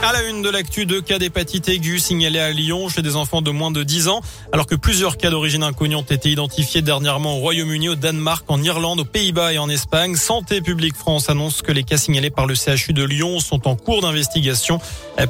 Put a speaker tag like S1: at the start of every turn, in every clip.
S1: À la une de l'actu, deux cas d'hépatite aiguë signalés à Lyon chez des enfants de moins de 10 ans, alors que plusieurs cas d'origine inconnue ont été identifiés dernièrement au Royaume-Uni, au Danemark, en Irlande, aux Pays-Bas et en Espagne. Santé publique France annonce que les cas signalés par le CHU de Lyon sont en cours d'investigation.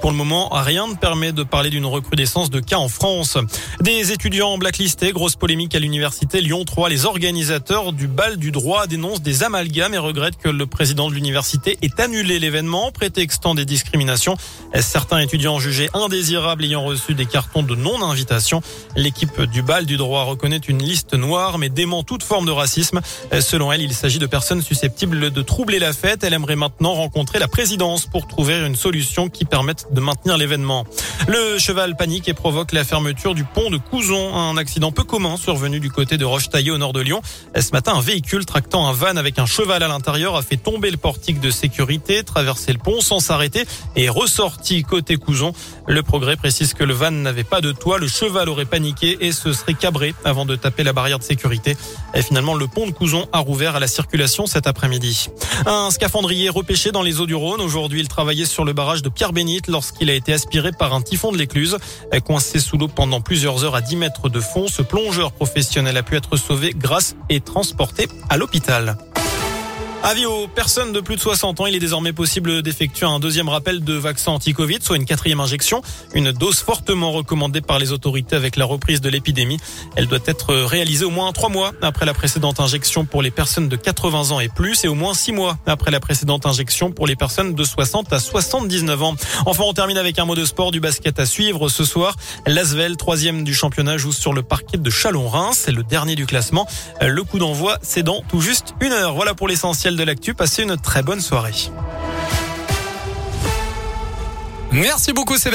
S1: Pour le moment, rien ne permet de parler d'une recrudescence de cas en France. Des étudiants blacklistés, grosse polémique à l'université Lyon 3. Les organisateurs du bal du droit dénoncent des amalgames et regrettent que le président de l'université ait annulé l'événement, prétextant des discriminations. Certains étudiants jugés indésirables ayant reçu des cartons de non-invitation? L'équipe du bal du droit reconnaît une liste noire mais dément toute forme de racisme. Selon elle, il s'agit de personnes susceptibles de troubler la fête. Elle aimerait maintenant rencontrer la présidence pour trouver une solution qui permette de maintenir l'événement. Le cheval panique et provoque la fermeture du pont de Couzon. Un accident peu commun survenu du côté de Roche-Taillée au nord de Lyon. Ce matin, un véhicule tractant un van avec un cheval à l'intérieur a fait tomber le portique de sécurité, traverser le pont sans s'arrêter et ressort côté Couson. Le progrès précise que le van n'avait pas de toit, le cheval aurait paniqué et se serait cabré avant de taper la barrière de sécurité. Et finalement, le pont de Couson a rouvert à la circulation cet après-midi. Un scaphandrier repêché dans les eaux du Rhône. Aujourd'hui, il travaillait sur le barrage de Pierre-Bénite lorsqu'il a été aspiré par un typhon de l'écluse. Coincé sous l'eau pendant plusieurs heures à 10 mètres de fond, ce plongeur professionnel a pu être sauvé grâce et transporté à l'hôpital. Avis aux personnes de plus de 60 ans, il est désormais possible d'effectuer un deuxième rappel de vaccin anti-Covid, soit une quatrième injection, une dose fortement recommandée par les autorités avec la reprise de l'épidémie. Elle doit être réalisée au moins trois mois après la précédente injection pour les personnes de 80 ans et plus et au moins six mois après la précédente injection pour les personnes de 60 à 79 ans. Enfin, on termine avec un mot de sport du basket à suivre ce soir. L'Asvel, troisième du championnat, joue sur le parquet de Chalon-Reims. C'est le dernier du classement. Le coup d'envoi, c'est dans tout juste une heure. Voilà pour l'essentiel de l'actu. Passez une très bonne soirée.
S2: Merci beaucoup,